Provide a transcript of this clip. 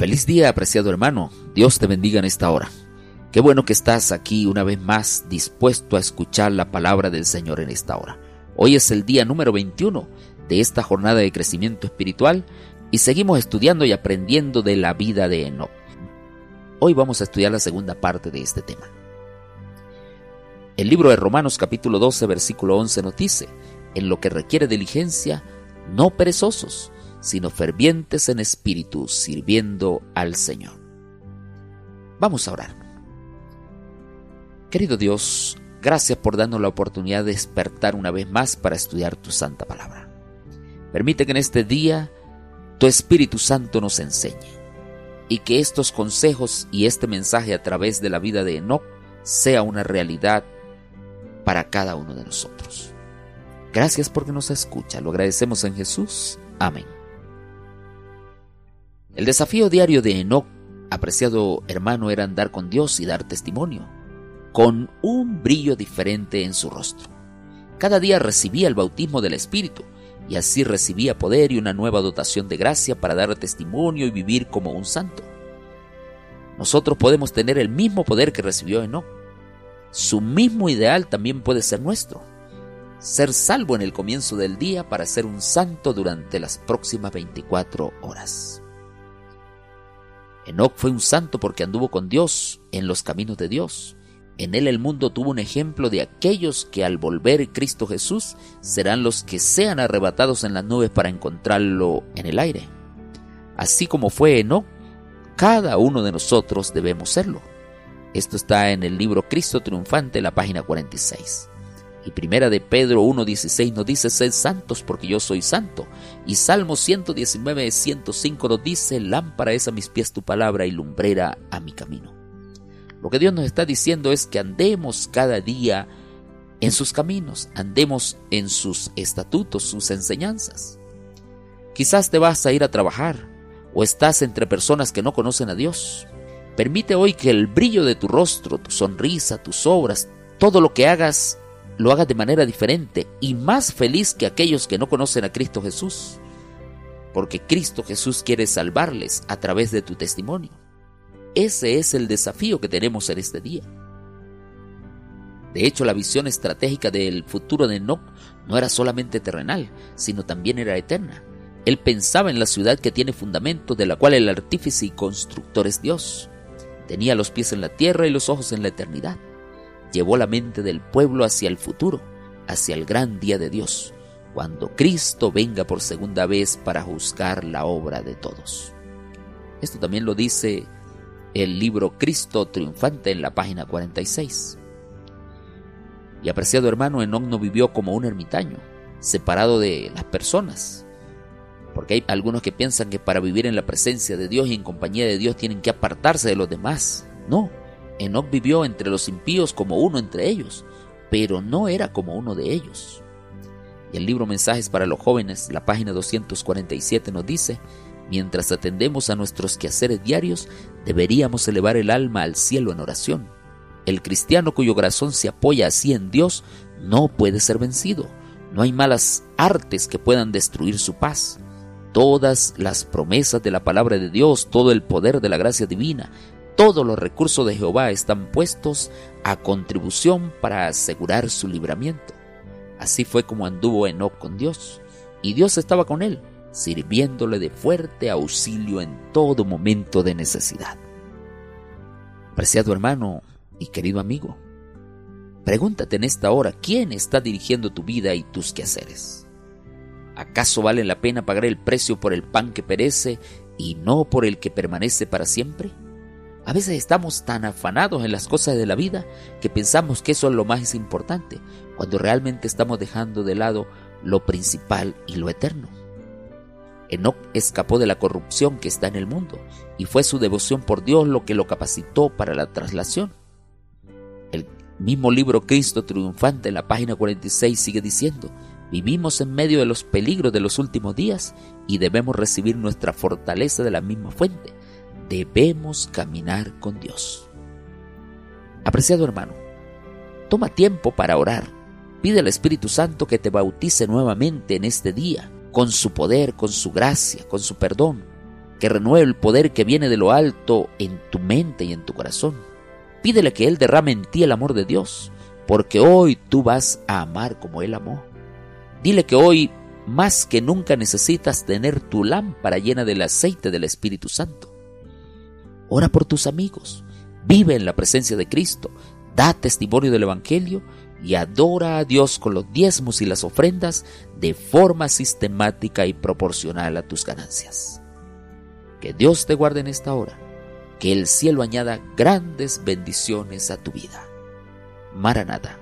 Feliz día, apreciado hermano. Dios te bendiga en esta hora. Qué bueno que estás aquí una vez más dispuesto a escuchar la palabra del Señor en esta hora. Hoy es el día número 21 de esta jornada de crecimiento espiritual y seguimos estudiando y aprendiendo de la vida de Enoch. Hoy vamos a estudiar la segunda parte de este tema. El libro de Romanos capítulo 12 versículo 11 nos dice, en lo que requiere diligencia, no perezosos, sino fervientes en espíritu, sirviendo al Señor. Vamos a orar. Querido Dios, gracias por darnos la oportunidad de despertar una vez más para estudiar tu santa palabra. Permite que en este día tu Espíritu Santo nos enseñe y que estos consejos y este mensaje a través de la vida de Enoch sea una realidad para cada uno de nosotros. Gracias porque nos escucha. Lo agradecemos en Jesús. Amén. El desafío diario de Enoch, apreciado hermano, era andar con Dios y dar testimonio, con un brillo diferente en su rostro. Cada día recibía el bautismo del Espíritu y así recibía poder y una nueva dotación de gracia para dar testimonio y vivir como un santo. Nosotros podemos tener el mismo poder que recibió Enoch. Su mismo ideal también puede ser nuestro. Ser salvo en el comienzo del día para ser un santo durante las próximas 24 horas. Enoch fue un santo porque anduvo con Dios en los caminos de Dios. En él el mundo tuvo un ejemplo de aquellos que al volver Cristo Jesús serán los que sean arrebatados en las nubes para encontrarlo en el aire. Así como fue Enoch, cada uno de nosotros debemos serlo. Esto está en el libro Cristo Triunfante, la página 46. Y primera de Pedro 1.16 nos dice, sed santos porque yo soy santo. Y Salmo 119, 105 nos dice, lámpara es a mis pies tu palabra y lumbrera a mi camino. Lo que Dios nos está diciendo es que andemos cada día en sus caminos, andemos en sus estatutos, sus enseñanzas. Quizás te vas a ir a trabajar o estás entre personas que no conocen a Dios. Permite hoy que el brillo de tu rostro, tu sonrisa, tus obras, todo lo que hagas lo hagas de manera diferente y más feliz que aquellos que no conocen a Cristo Jesús. Porque Cristo Jesús quiere salvarles a través de tu testimonio. Ese es el desafío que tenemos en este día. De hecho, la visión estratégica del futuro de Enoch no era solamente terrenal, sino también era eterna. Él pensaba en la ciudad que tiene fundamento, de la cual el artífice y constructor es Dios. Tenía los pies en la tierra y los ojos en la eternidad llevó la mente del pueblo hacia el futuro, hacia el gran día de Dios, cuando Cristo venga por segunda vez para juzgar la obra de todos. Esto también lo dice el libro Cristo triunfante en la página 46. Y apreciado hermano, Enoch no vivió como un ermitaño, separado de las personas. Porque hay algunos que piensan que para vivir en la presencia de Dios y en compañía de Dios tienen que apartarse de los demás. No, Enoch vivió entre los impíos como uno entre ellos, pero no era como uno de ellos. Y el libro Mensajes para los jóvenes, la página 247 nos dice, mientras atendemos a nuestros quehaceres diarios, deberíamos elevar el alma al cielo en oración. El cristiano cuyo corazón se apoya así en Dios no puede ser vencido. No hay malas artes que puedan destruir su paz. Todas las promesas de la palabra de Dios, todo el poder de la gracia divina, todos los recursos de Jehová están puestos a contribución para asegurar su libramiento. Así fue como anduvo Enoch con Dios, y Dios estaba con él, sirviéndole de fuerte auxilio en todo momento de necesidad. Apreciado hermano y querido amigo, pregúntate en esta hora quién está dirigiendo tu vida y tus quehaceres. ¿Acaso vale la pena pagar el precio por el pan que perece y no por el que permanece para siempre? A veces estamos tan afanados en las cosas de la vida que pensamos que eso es lo más importante, cuando realmente estamos dejando de lado lo principal y lo eterno. Enoch escapó de la corrupción que está en el mundo y fue su devoción por Dios lo que lo capacitó para la traslación. El mismo libro Cristo Triunfante en la página 46 sigue diciendo, vivimos en medio de los peligros de los últimos días y debemos recibir nuestra fortaleza de la misma fuente debemos caminar con Dios. Apreciado hermano, toma tiempo para orar. Pide al Espíritu Santo que te bautice nuevamente en este día, con su poder, con su gracia, con su perdón. que renueve el poder que viene de lo alto en tu mente y en tu corazón. Pídele que Él derrame en ti el amor de Dios, porque hoy tú vas a amar como Él amó. Dile que hoy más que nunca necesitas tener tu lámpara llena del aceite del Espíritu Santo. Ora por tus amigos, vive en la presencia de Cristo, da testimonio del Evangelio y adora a Dios con los diezmos y las ofrendas de forma sistemática y proporcional a tus ganancias. Que Dios te guarde en esta hora, que el cielo añada grandes bendiciones a tu vida. Maranata.